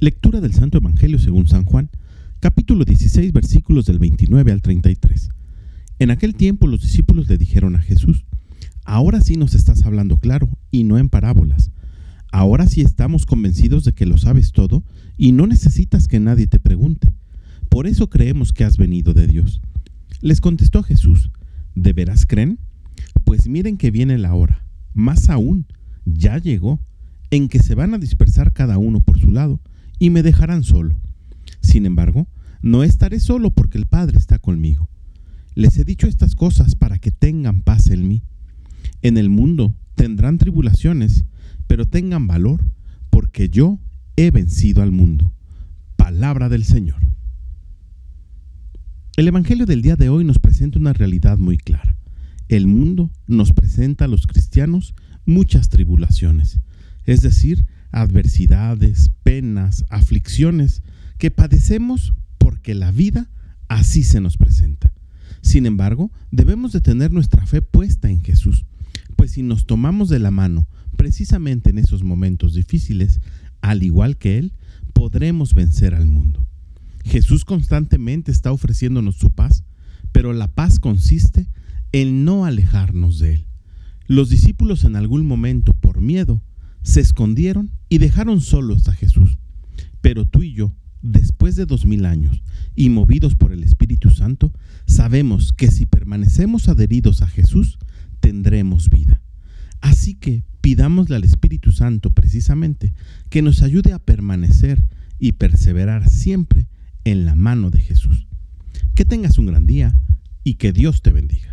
Lectura del Santo Evangelio según San Juan, capítulo 16, versículos del 29 al 33. En aquel tiempo los discípulos le dijeron a Jesús, Ahora sí nos estás hablando claro y no en parábolas. Ahora sí estamos convencidos de que lo sabes todo y no necesitas que nadie te pregunte. Por eso creemos que has venido de Dios. Les contestó Jesús, ¿de veras creen? Pues miren que viene la hora, más aún, ya llegó, en que se van a dispersar cada uno por su lado y me dejarán solo. Sin embargo, no estaré solo porque el Padre está conmigo. Les he dicho estas cosas para que tengan paz en mí. En el mundo tendrán tribulaciones, pero tengan valor, porque yo he vencido al mundo. Palabra del Señor. El Evangelio del día de hoy nos presenta una realidad muy clara. El mundo nos presenta a los cristianos muchas tribulaciones, es decir, adversidades, penas, aflicciones que padecemos porque la vida así se nos presenta. Sin embargo, debemos de tener nuestra fe puesta en Jesús, pues si nos tomamos de la mano precisamente en esos momentos difíciles, al igual que Él, podremos vencer al mundo. Jesús constantemente está ofreciéndonos su paz, pero la paz consiste en no alejarnos de Él. Los discípulos en algún momento, por miedo, se escondieron y dejaron solos a Jesús. Pero tú y yo, después de dos mil años y movidos por el Espíritu Santo, sabemos que si permanecemos adheridos a Jesús, tendremos vida. Así que pidámosle al Espíritu Santo precisamente que nos ayude a permanecer y perseverar siempre en la mano de Jesús. Que tengas un gran día y que Dios te bendiga.